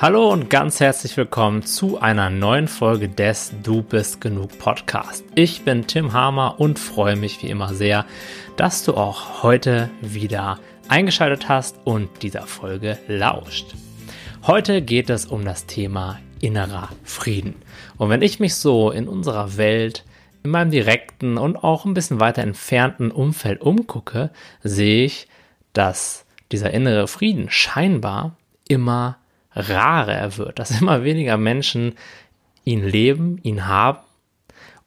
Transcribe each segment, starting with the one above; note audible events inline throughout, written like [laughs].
Hallo und ganz herzlich willkommen zu einer neuen Folge des Du bist genug Podcast. Ich bin Tim Hamer und freue mich wie immer sehr, dass du auch heute wieder eingeschaltet hast und dieser Folge lauscht. Heute geht es um das Thema innerer Frieden. Und wenn ich mich so in unserer Welt, in meinem direkten und auch ein bisschen weiter entfernten Umfeld umgucke, sehe ich, dass dieser innere Frieden scheinbar immer rarer wird, dass immer weniger Menschen ihn leben, ihn haben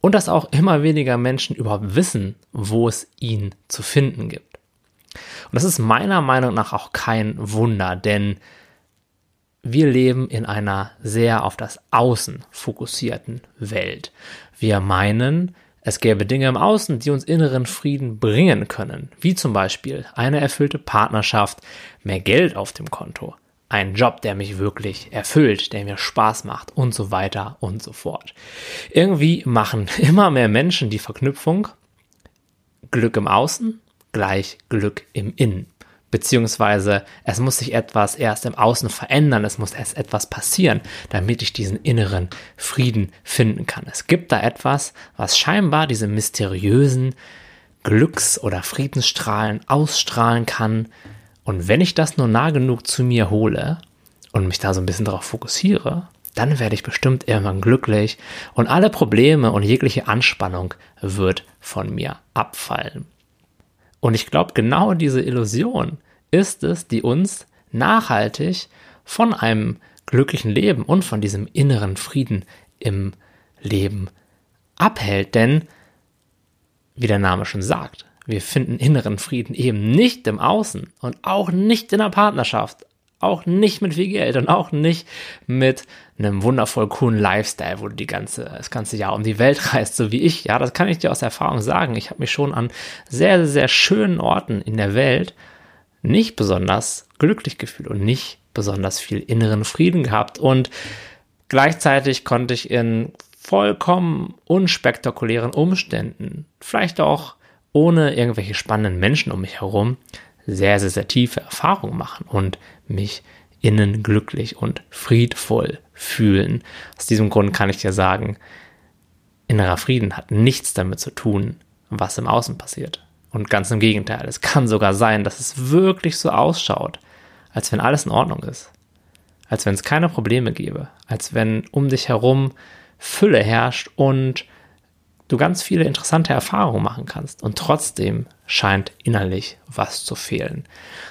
und dass auch immer weniger Menschen überhaupt wissen, wo es ihn zu finden gibt. Und das ist meiner Meinung nach auch kein Wunder, denn wir leben in einer sehr auf das Außen fokussierten Welt. Wir meinen, es gäbe Dinge im Außen, die uns inneren Frieden bringen können, wie zum Beispiel eine erfüllte Partnerschaft, mehr Geld auf dem Konto, einen Job, der mich wirklich erfüllt, der mir Spaß macht und so weiter und so fort. Irgendwie machen [laughs] immer mehr Menschen die Verknüpfung Glück im Außen gleich Glück im Innen. Beziehungsweise es muss sich etwas erst im Außen verändern, es muss erst etwas passieren, damit ich diesen inneren Frieden finden kann. Es gibt da etwas, was scheinbar diese mysteriösen Glücks- oder Friedensstrahlen ausstrahlen kann, und wenn ich das nur nah genug zu mir hole und mich da so ein bisschen darauf fokussiere, dann werde ich bestimmt irgendwann glücklich und alle Probleme und jegliche Anspannung wird von mir abfallen. Und ich glaube, genau diese Illusion ist es, die uns nachhaltig von einem glücklichen Leben und von diesem inneren Frieden im Leben abhält. Denn, wie der Name schon sagt, wir finden inneren Frieden eben nicht im Außen und auch nicht in der Partnerschaft, auch nicht mit viel Geld und auch nicht mit einem wundervoll coolen Lifestyle, wo du die ganze, das ganze Jahr um die Welt [laughs] reist, so wie ich. Ja, das kann ich dir aus Erfahrung sagen. Ich habe mich schon an sehr, sehr schönen Orten in der Welt nicht besonders glücklich gefühlt und nicht besonders viel inneren Frieden gehabt. Und gleichzeitig konnte ich in vollkommen unspektakulären Umständen, vielleicht auch ohne irgendwelche spannenden Menschen um mich herum sehr, sehr, sehr tiefe Erfahrungen machen und mich innen glücklich und friedvoll fühlen. Aus diesem Grund kann ich dir sagen, innerer Frieden hat nichts damit zu tun, was im Außen passiert. Und ganz im Gegenteil, es kann sogar sein, dass es wirklich so ausschaut, als wenn alles in Ordnung ist. Als wenn es keine Probleme gäbe. Als wenn um dich herum Fülle herrscht und du ganz viele interessante Erfahrungen machen kannst und trotzdem scheint innerlich was zu fehlen.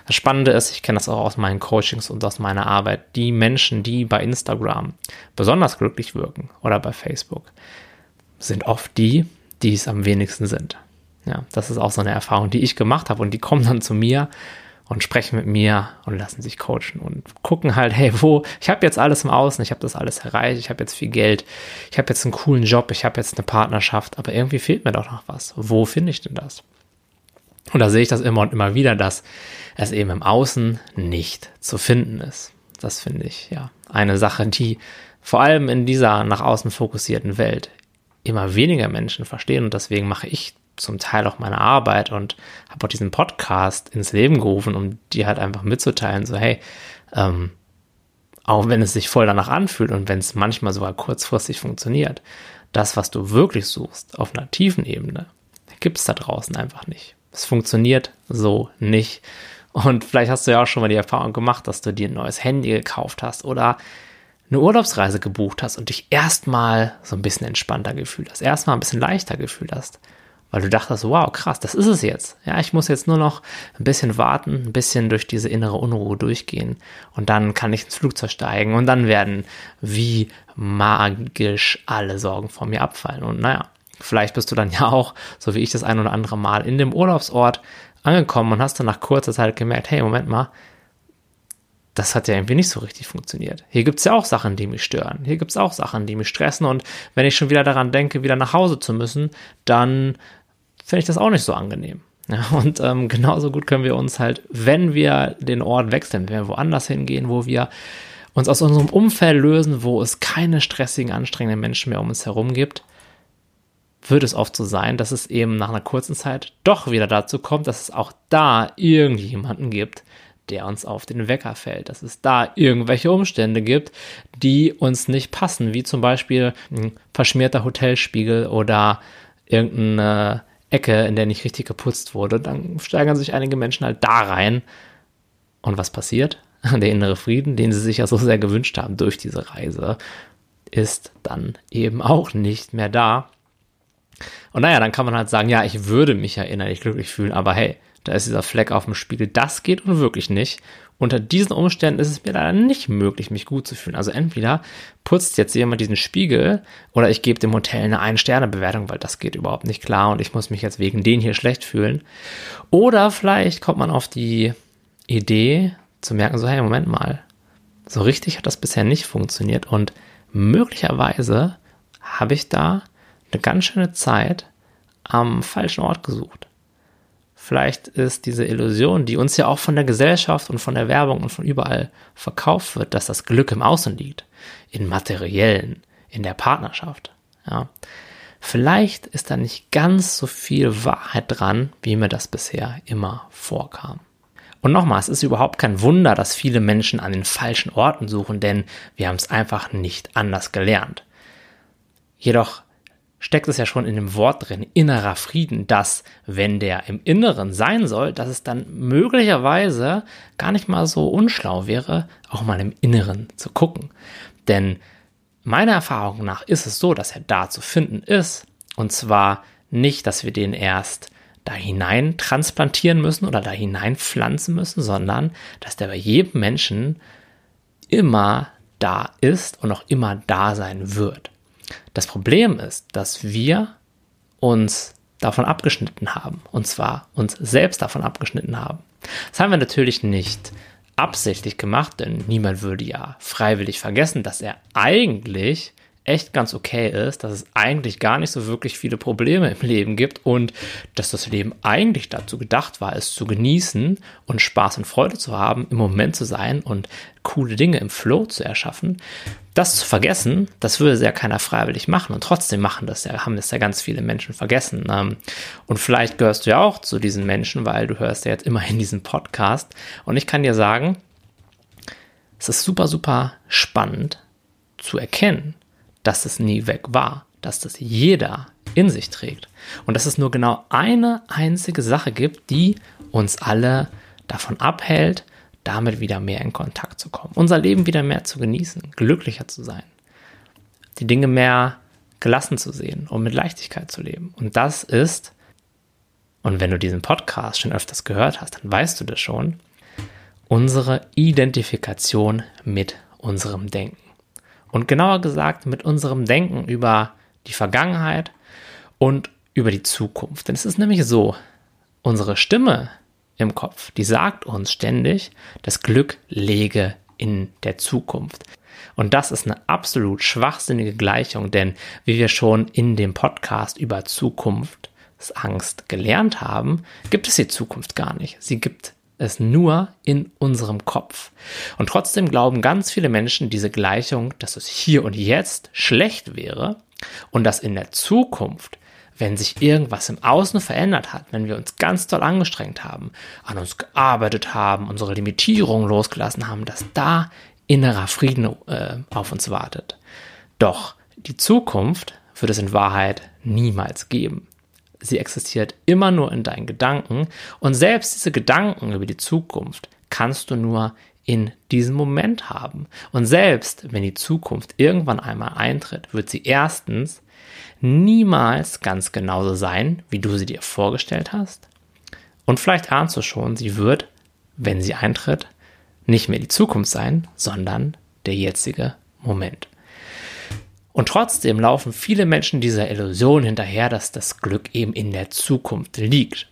Das Spannende ist, ich kenne das auch aus meinen Coachings und aus meiner Arbeit, die Menschen, die bei Instagram besonders glücklich wirken oder bei Facebook, sind oft die, die es am wenigsten sind. Ja, das ist auch so eine Erfahrung, die ich gemacht habe und die kommen dann zu mir und sprechen mit mir und lassen sich coachen und gucken halt, hey, wo, ich habe jetzt alles im Außen, ich habe das alles erreicht, ich habe jetzt viel Geld, ich habe jetzt einen coolen Job, ich habe jetzt eine Partnerschaft, aber irgendwie fehlt mir doch noch was. Wo finde ich denn das? Und da sehe ich das immer und immer wieder, dass es eben im Außen nicht zu finden ist. Das finde ich ja eine Sache, die vor allem in dieser nach außen fokussierten Welt immer weniger Menschen verstehen und deswegen mache ich zum Teil auch meine Arbeit und habe auch diesen Podcast ins Leben gerufen, um dir halt einfach mitzuteilen, so hey, ähm, auch wenn es sich voll danach anfühlt und wenn es manchmal sogar kurzfristig funktioniert, das, was du wirklich suchst auf einer tiefen Ebene, gibt es da draußen einfach nicht. Es funktioniert so nicht. Und vielleicht hast du ja auch schon mal die Erfahrung gemacht, dass du dir ein neues Handy gekauft hast oder eine Urlaubsreise gebucht hast und dich erstmal so ein bisschen entspannter gefühlt hast, erstmal ein bisschen leichter gefühlt hast weil du dachtest, wow, krass, das ist es jetzt. Ja, ich muss jetzt nur noch ein bisschen warten, ein bisschen durch diese innere Unruhe durchgehen und dann kann ich ins Flugzeug steigen und dann werden wie magisch alle Sorgen von mir abfallen. Und naja, vielleicht bist du dann [laughs] ja auch, so wie ich das ein oder andere Mal, in dem Urlaubsort angekommen und hast dann nach kurzer Zeit gemerkt, hey, Moment mal, das hat ja irgendwie nicht so richtig funktioniert. Hier gibt es ja auch Sachen, die mich stören. Hier gibt es auch Sachen, die mich stressen. Und wenn ich schon wieder daran denke, wieder nach Hause zu müssen, dann finde ich das auch nicht so angenehm. Ja, [laughs] und ähm, genauso gut können wir uns halt, wenn wir den Ort wechseln, wenn wir woanders hingehen, wo wir uns aus unserem Umfeld lösen, wo es keine stressigen, anstrengenden Menschen mehr um uns herum gibt, wird es oft so sein, dass es eben nach einer kurzen Zeit doch wieder dazu kommt, dass es auch da irgendjemanden gibt, der uns auf den Wecker fällt, dass es da irgendwelche Umstände gibt, die uns nicht passen, wie zum Beispiel ein verschmierter Hotelspiegel oder irgendeine Ecke, in der nicht richtig geputzt wurde. Dann steigern sich einige Menschen halt da rein. Und was passiert? [laughs] Der innere Frieden, den sie sich ja so sehr gewünscht haben durch diese Reise, ist dann eben auch nicht mehr da. Und naja, dann kann man halt sagen, ja, ich würde mich ja innerlich glücklich fühlen, aber hey, da ist dieser Fleck auf dem Spiegel. Das geht unwirklich nicht. Unter diesen Umständen ist es mir leider nicht möglich, mich gut zu fühlen. Also entweder putzt jetzt jemand diesen Spiegel oder ich gebe dem Hotel eine Ein-Sterne-Bewertung, weil das geht überhaupt nicht klar und ich muss mich jetzt wegen den hier schlecht fühlen. Oder vielleicht kommt man auf die Idee zu merken, so hey, Moment mal, so richtig hat das bisher nicht funktioniert und möglicherweise habe ich da eine ganz schöne Zeit am falschen Ort gesucht. Vielleicht ist diese Illusion, die uns ja auch von der Gesellschaft und von der Werbung und von überall verkauft wird, dass das Glück im Außen liegt, in materiellen, in der Partnerschaft. Ja. Vielleicht ist da nicht ganz so viel Wahrheit dran, wie mir das bisher immer vorkam. Und nochmal, es ist überhaupt kein Wunder, dass viele Menschen an den falschen Orten suchen, denn wir haben es einfach nicht anders gelernt. Jedoch steckt es ja schon in dem Wort drin, innerer Frieden, dass wenn der im Inneren sein soll, dass es dann möglicherweise gar nicht mal so unschlau wäre, auch mal im Inneren zu gucken. Denn meiner Erfahrung nach ist es so, dass er da zu finden ist. Und zwar nicht, dass wir den erst da hinein transplantieren müssen oder da hinein pflanzen müssen, sondern dass der bei jedem Menschen immer da ist und auch immer da sein wird. Das Problem ist, dass wir uns davon abgeschnitten haben. Und zwar uns selbst davon abgeschnitten haben. Das haben wir natürlich nicht absichtlich gemacht, denn niemand würde ja freiwillig vergessen, dass er eigentlich echt ganz okay ist, dass es eigentlich gar nicht so wirklich viele Probleme im Leben gibt und dass das Leben eigentlich dazu gedacht war, es zu genießen und Spaß und Freude zu haben, im Moment zu sein und coole Dinge im Flow zu erschaffen. Das zu vergessen, das würde ja keiner freiwillig machen und trotzdem machen das ja, haben das ja ganz viele Menschen vergessen. Ähm, und vielleicht gehörst du ja auch zu diesen Menschen, weil du hörst ja jetzt immer in diesem Podcast und ich kann dir sagen, es ist super, super spannend zu erkennen, dass es nie weg war, dass das jeder in sich trägt und dass es nur genau eine einzige Sache gibt, die uns alle davon abhält, damit wieder mehr in Kontakt zu kommen, unser Leben wieder mehr zu genießen, glücklicher zu sein, die Dinge mehr gelassen zu sehen und mit Leichtigkeit zu leben. Und das ist, und wenn du diesen Podcast schon öfters gehört hast, dann weißt du das schon, unsere Identifikation mit unserem Denken. Und genauer gesagt mit unserem Denken über die Vergangenheit und über die Zukunft. Denn es ist nämlich so, unsere Stimme im Kopf, die sagt uns ständig, das Glück lege in der Zukunft. Und das ist eine absolut schwachsinnige Gleichung, denn wie wir schon in dem Podcast über Zukunftsangst gelernt haben, gibt es die Zukunft gar nicht. Sie gibt es nur in unserem Kopf. Und trotzdem glauben ganz viele Menschen diese Gleichung, dass es hier und jetzt schlecht wäre und dass in der Zukunft, wenn sich irgendwas im Außen verändert hat, wenn wir uns ganz toll angestrengt haben, an uns gearbeitet haben, unsere Limitierungen losgelassen haben, dass da innerer Frieden äh, auf uns wartet. Doch die Zukunft wird es in Wahrheit niemals geben sie existiert immer nur in deinen Gedanken und selbst diese Gedanken über die Zukunft kannst du nur in diesem Moment haben. Und selbst wenn die Zukunft irgendwann einmal eintritt, wird sie erstens niemals ganz genauso sein, wie du sie dir vorgestellt hast. Und vielleicht ahnst du schon, sie wird, wenn sie eintritt, nicht mehr die Zukunft sein, sondern der jetzige Moment. Und trotzdem laufen viele Menschen dieser Illusion hinterher, dass das Glück eben in der Zukunft liegt.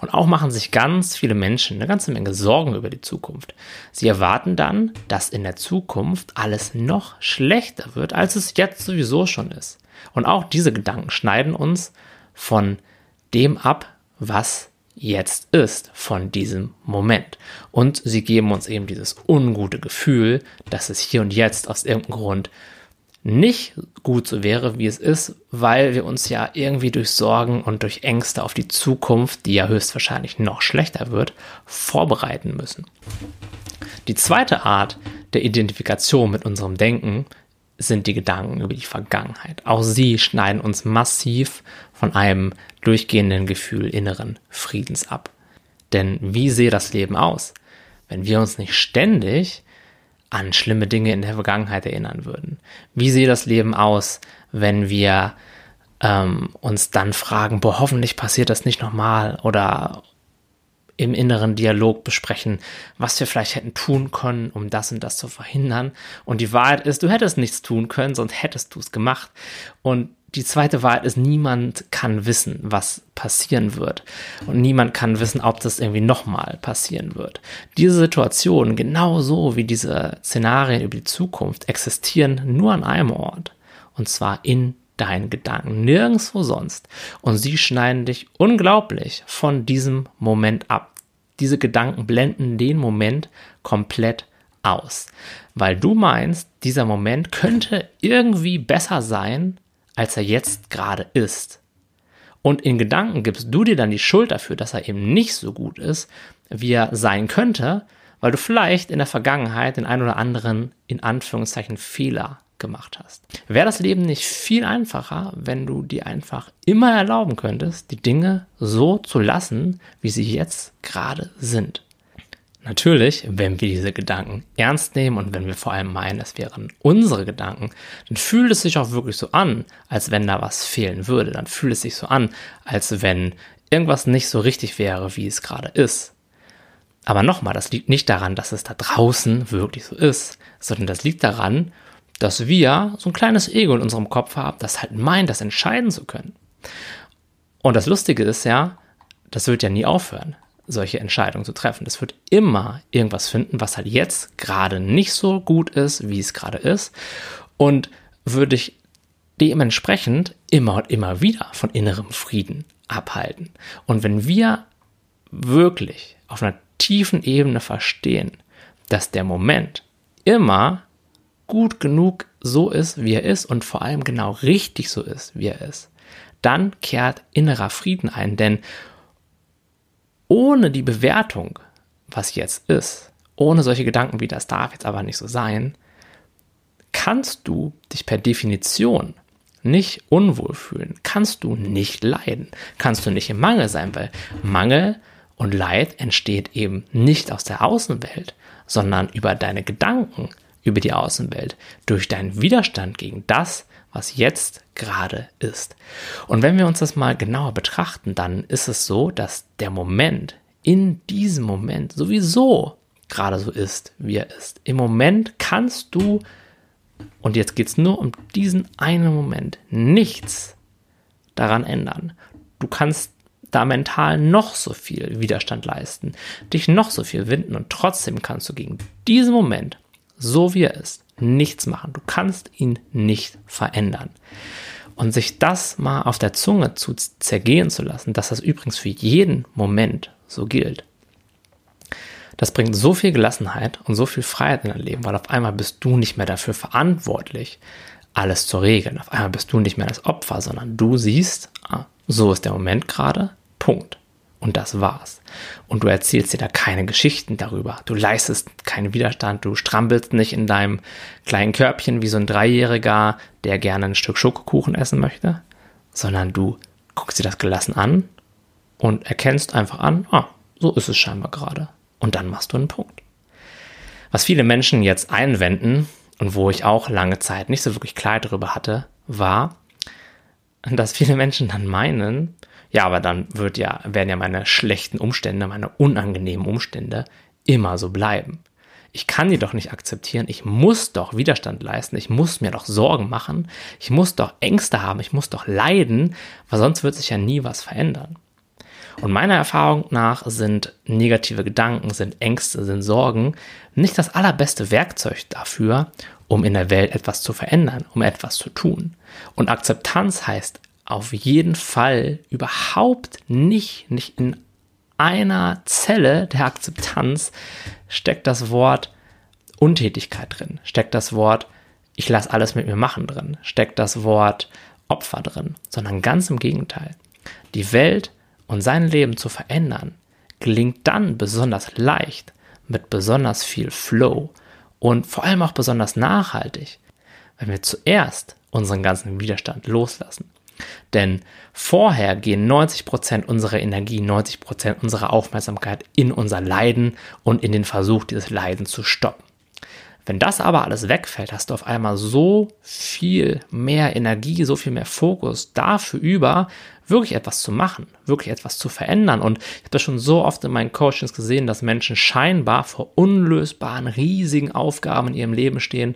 Und auch machen sich ganz viele Menschen eine ganze Menge Sorgen über die Zukunft. Sie erwarten dann, dass in der Zukunft alles noch schlechter wird, als es jetzt sowieso schon ist. Und auch diese Gedanken schneiden uns von dem ab, was jetzt ist, von diesem Moment. Und sie geben uns eben dieses ungute Gefühl, dass es hier und jetzt aus irgendeinem Grund nicht gut so wäre, wie es ist, weil wir uns ja irgendwie durch Sorgen und durch Ängste auf die Zukunft, die ja höchstwahrscheinlich noch schlechter wird, vorbereiten müssen. Die zweite Art der Identifikation mit unserem Denken sind die Gedanken über die Vergangenheit. Auch sie schneiden uns massiv von einem durchgehenden Gefühl inneren Friedens ab. Denn wie sehe das Leben aus, wenn wir uns nicht ständig an schlimme Dinge in der Vergangenheit erinnern würden? Wie sehe das Leben aus, wenn wir ähm, uns dann fragen, boah, hoffentlich passiert das nicht nochmal oder im inneren Dialog besprechen, was wir vielleicht hätten tun können, um das und das zu verhindern. Und die Wahrheit ist, du hättest nichts tun können, sonst hättest du es gemacht. Und die zweite Wahrheit ist, niemand kann wissen, was passieren wird. Und niemand kann wissen, ob das irgendwie nochmal passieren wird. Diese Situationen, genauso wie diese Szenarien über die Zukunft, existieren nur an einem Ort. Und zwar in deinen Gedanken, nirgendwo sonst. Und sie schneiden dich unglaublich von diesem Moment ab. Diese Gedanken blenden den Moment komplett aus, weil du meinst, dieser Moment könnte irgendwie besser sein, als er jetzt gerade ist. Und in Gedanken gibst du dir dann die Schuld dafür, dass er eben nicht so gut ist, wie er sein könnte, weil du vielleicht in der Vergangenheit den einen oder anderen in Anführungszeichen Fehler gemacht hast. Wäre das Leben nicht viel einfacher, wenn du dir einfach immer erlauben könntest, die Dinge so zu lassen, wie sie jetzt gerade sind? Natürlich, wenn wir diese Gedanken ernst nehmen und wenn wir vor allem meinen, es wären unsere Gedanken, dann fühlt es sich auch wirklich so an, als wenn da was fehlen würde. Dann fühlt es sich so an, als wenn irgendwas nicht so richtig wäre, wie es gerade ist. Aber nochmal, das liegt nicht daran, dass es da draußen wirklich so ist, sondern das liegt daran, dass wir so ein kleines Ego in unserem Kopf haben, das halt meint, das entscheiden zu können. Und das Lustige ist ja, das wird ja nie aufhören, solche Entscheidungen zu treffen. Das wird immer irgendwas finden, was halt jetzt gerade nicht so gut ist, wie es gerade ist. Und würde ich dementsprechend immer und immer wieder von innerem Frieden abhalten. Und wenn wir wirklich auf einer tiefen Ebene verstehen, dass der Moment immer gut genug so ist, wie er ist und vor allem genau richtig so ist, wie er ist, dann kehrt innerer Frieden ein, denn ohne die Bewertung, was jetzt ist, ohne solche Gedanken wie das darf jetzt aber nicht so sein, kannst du dich per Definition nicht unwohl fühlen, kannst du nicht leiden, kannst du nicht im Mangel sein, weil Mangel und Leid entsteht eben nicht aus der Außenwelt, sondern über deine Gedanken, über die Außenwelt, durch deinen Widerstand gegen das, was jetzt gerade ist. Und wenn wir uns das mal genauer betrachten, dann ist es so, dass der Moment in diesem Moment sowieso gerade so ist, wie er ist. Im Moment kannst du, und jetzt geht es nur um diesen einen Moment, nichts daran ändern. Du kannst da mental noch so viel Widerstand leisten, dich noch so viel winden und trotzdem kannst du gegen diesen Moment so wie er ist, nichts machen. Du kannst ihn nicht verändern. Und sich das mal auf der Zunge zu zergehen zu lassen, dass das übrigens für jeden Moment so gilt, das bringt so viel Gelassenheit und so viel Freiheit in dein Leben, weil auf einmal bist du nicht mehr dafür verantwortlich, alles zu regeln. Auf einmal bist du nicht mehr das Opfer, sondern du siehst, ah, so ist der Moment gerade, Punkt. Und das war's. Und du erzählst dir da keine Geschichten darüber. Du leistest keinen Widerstand. Du strampelst nicht in deinem kleinen Körbchen wie so ein Dreijähriger, der gerne ein Stück Schokokuchen essen möchte, sondern du guckst dir das gelassen an und erkennst einfach an, ah, so ist es scheinbar gerade. Und dann machst du einen Punkt. Was viele Menschen jetzt einwenden und wo ich auch lange Zeit nicht so wirklich klar darüber hatte, war, dass viele Menschen dann meinen, ja, aber dann wird ja, werden ja meine schlechten Umstände, meine unangenehmen Umstände immer so bleiben. Ich kann die doch nicht akzeptieren. Ich muss doch Widerstand leisten. Ich muss mir doch Sorgen machen. Ich muss doch Ängste haben. Ich muss doch leiden, weil sonst wird sich ja nie was verändern. Und meiner Erfahrung nach sind negative Gedanken, sind Ängste, sind Sorgen nicht das allerbeste Werkzeug dafür, um in der Welt etwas zu verändern, um etwas zu tun. Und Akzeptanz heißt auf jeden Fall überhaupt nicht, nicht in einer Zelle der Akzeptanz steckt das Wort Untätigkeit drin, steckt das Wort ich lasse alles mit mir machen drin, steckt das Wort Opfer drin, sondern ganz im Gegenteil. Die Welt und sein Leben zu verändern, gelingt dann besonders leicht, mit besonders viel Flow und vor allem auch besonders nachhaltig, wenn wir zuerst unseren ganzen Widerstand loslassen. Denn vorher gehen 90% unserer Energie, 90% unserer Aufmerksamkeit in unser Leiden und in den Versuch, dieses Leiden zu stoppen. Wenn das aber alles wegfällt, hast du auf einmal so viel mehr Energie, so viel mehr Fokus dafür über, wirklich etwas zu machen, wirklich etwas zu verändern. Und ich habe das schon so oft in meinen Coachings gesehen, dass Menschen scheinbar vor unlösbaren, riesigen Aufgaben in ihrem Leben stehen.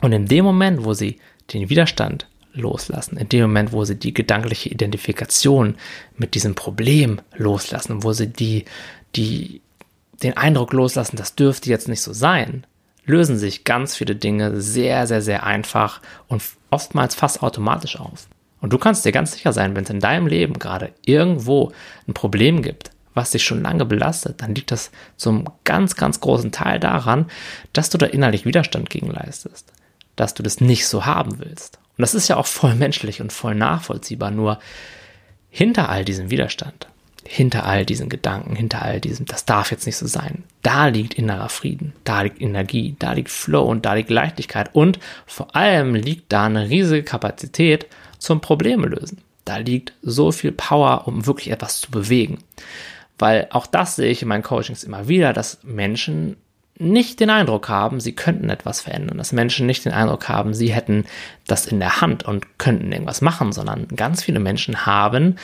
Und in dem Moment, wo sie den Widerstand loslassen, in dem Moment, wo sie die gedankliche Identifikation mit diesem Problem loslassen, wo sie die, die, den Eindruck loslassen, das dürfte jetzt nicht so sein, lösen sich ganz viele Dinge sehr, sehr, sehr einfach und oftmals fast automatisch auf. Und du kannst dir ganz sicher sein, wenn es in deinem Leben gerade irgendwo ein Problem gibt, was dich schon lange belastet, dann liegt das zum ganz, ganz großen Teil daran, dass du da innerlich Widerstand gegen leistest, dass du das nicht so haben willst. Und das ist ja auch voll menschlich und voll nachvollziehbar, nur hinter all diesem Widerstand hinter all diesen Gedanken, hinter all diesem, das darf jetzt nicht so sein. Da liegt innerer Frieden, da liegt Energie, da liegt Flow und da liegt Leichtigkeit und vor allem liegt da eine riesige Kapazität zum Probleme lösen. Da liegt so viel Power, um wirklich etwas zu bewegen. Weil auch das sehe ich in meinen Coachings immer wieder, dass Menschen nicht den Eindruck haben, sie könnten etwas verändern, dass Menschen nicht den Eindruck haben, sie hätten das in der Hand und könnten irgendwas machen, sondern ganz viele Menschen haben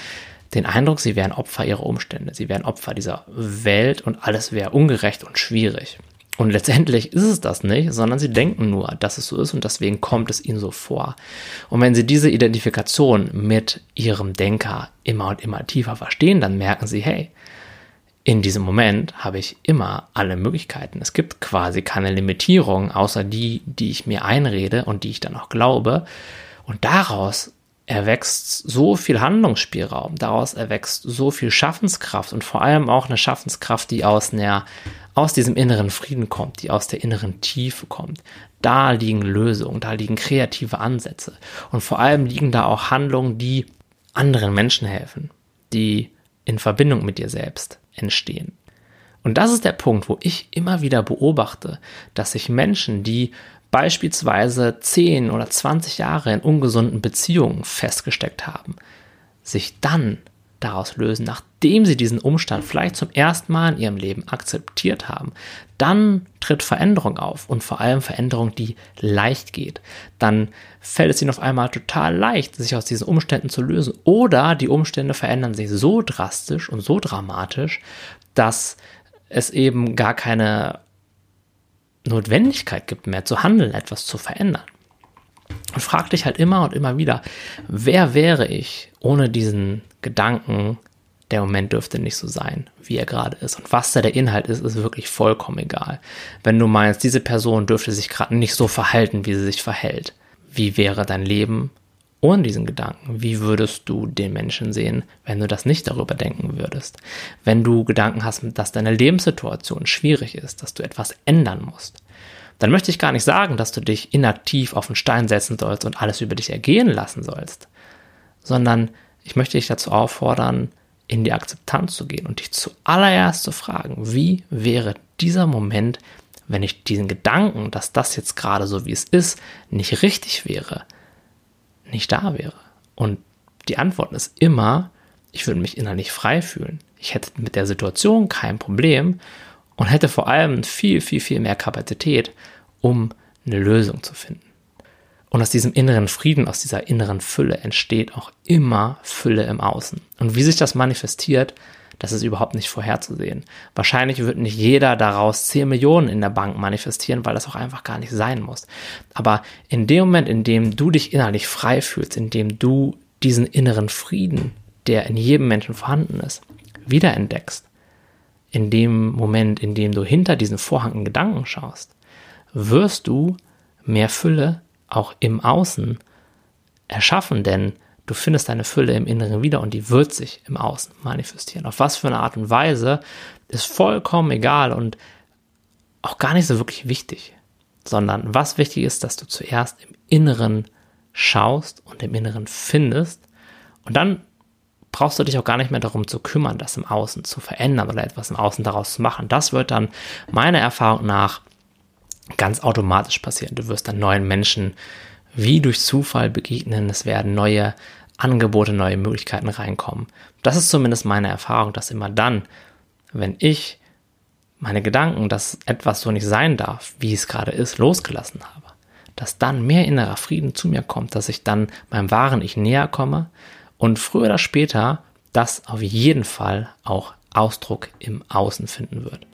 den Eindruck, sie wären Opfer ihrer Umstände, sie wären Opfer dieser Welt und alles wäre ungerecht und schwierig. Und letztendlich ist es das nicht, sondern sie denken nur, dass es so ist und deswegen kommt es ihnen so vor. Und wenn sie diese Identifikation mit ihrem Denker immer und immer tiefer verstehen, dann merken sie, hey, in diesem Moment habe ich immer alle Möglichkeiten. Es gibt quasi keine Limitierung, außer die, die ich mir einrede und die ich dann auch glaube. Und daraus erwächst so viel Handlungsspielraum, daraus erwächst so viel Schaffenskraft und vor allem auch eine Schaffenskraft, die aus einer, aus diesem inneren Frieden kommt, die aus der inneren Tiefe kommt. Da liegen Lösungen, da liegen kreative Ansätze und vor allem liegen da auch Handlungen, die anderen Menschen helfen, die in Verbindung mit dir selbst entstehen. Und das ist der Punkt, wo ich immer wieder beobachte, dass sich Menschen, die beispielsweise 10 oder 20 Jahre in ungesunden Beziehungen festgesteckt haben, sich dann daraus lösen, nachdem sie diesen Umstand vielleicht zum ersten Mal in ihrem Leben akzeptiert haben, dann tritt Veränderung auf und vor allem Veränderung, die leicht geht. Dann fällt es ihnen auf einmal total leicht, sich aus diesen Umständen zu lösen. Oder die Umstände verändern sich so drastisch und so dramatisch, dass es eben gar keine Notwendigkeit gibt, mehr zu handeln, etwas zu verändern. Und frag dich halt immer und immer wieder, wer wäre ich ohne diesen Gedanken, der Moment dürfte nicht so sein, wie er gerade ist. Und was da der Inhalt ist, ist wirklich vollkommen egal. Wenn du meinst, diese Person dürfte sich gerade nicht so verhalten, wie sie sich verhält, wie wäre dein Leben ohne diesen Gedanken, wie würdest du den Menschen sehen, wenn du das nicht darüber denken würdest? Wenn du Gedanken hast, dass deine Lebenssituation schwierig ist, dass du etwas ändern musst, dann möchte ich gar nicht sagen, dass du dich inaktiv auf den Stein setzen sollst und alles über dich ergehen lassen sollst, sondern ich möchte dich dazu auffordern, in die Akzeptanz zu gehen und dich zuallererst zu fragen, wie wäre dieser Moment, wenn ich diesen Gedanken, dass das jetzt gerade so wie es ist, nicht richtig wäre, nicht da wäre? Und die Antwort ist immer, ich würde mich innerlich frei fühlen. Ich hätte mit der Situation kein Problem und hätte vor allem viel, viel, viel mehr Kapazität, um eine Lösung zu finden. Und aus diesem inneren Frieden, aus dieser inneren Fülle entsteht auch immer Fülle im Außen. Und wie sich das manifestiert, das ist überhaupt nicht vorherzusehen. Wahrscheinlich wird nicht jeder daraus 10 Millionen in der Bank manifestieren, weil das auch einfach gar nicht sein muss. Aber in dem Moment, in dem du dich innerlich frei fühlst, in dem du diesen inneren Frieden, der in jedem Menschen vorhanden ist, wiederentdeckst, in dem Moment, in dem du hinter diesen Vorhang in Gedanken schaust, wirst du mehr Fülle auch im Außen erschaffen, denn Du findest deine Fülle im Inneren wieder und die wird sich im Außen manifestieren. Auf was für eine Art und Weise ist vollkommen egal und auch gar nicht so wirklich wichtig. sondern was wichtig ist, dass du zuerst im Inneren schaust und im Inneren findest und dann brauchst du dich auch gar nicht mehr darum zu kümmern, das im Außen zu verändern oder etwas im Außen daraus zu machen. Das wird dann meiner Erfahrung nach ganz automatisch passieren. Du wirst dann neuen Menschen wie durch Zufall begegnen. Es werden neue Angebote, neue Möglichkeiten reinkommen. Das ist zumindest meine Erfahrung, dass immer dann, wenn ich meine Gedanken, dass etwas so nicht sein darf, wie es gerade ist, losgelassen habe, dass dann mehr innerer Frieden zu mir kommt, dass ich dann meinem wahren Ich näher komme und früher oder später das auf jeden Fall auch Ausdruck im Außen finden wird.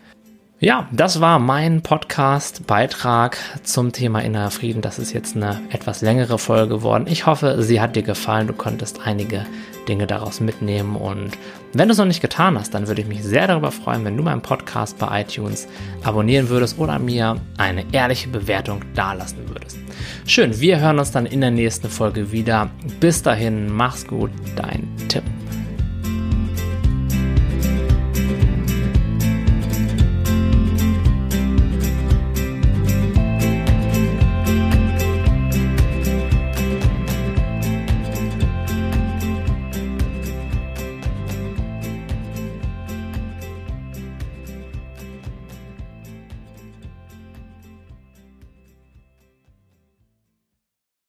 Ja, das war mein Podcast-Beitrag zum Thema innerer Frieden. Das ist jetzt eine etwas längere Folge geworden. Ich hoffe, sie hat dir gefallen. Du konntest einige Dinge daraus mitnehmen. Und wenn du es noch nicht getan hast, dann würde ich mich sehr darüber freuen, wenn du meinen Podcast bei iTunes abonnieren würdest oder mir eine ehrliche Bewertung dalassen würdest. Schön, wir hören uns dann in der nächsten Folge wieder. Bis dahin, mach's gut, dein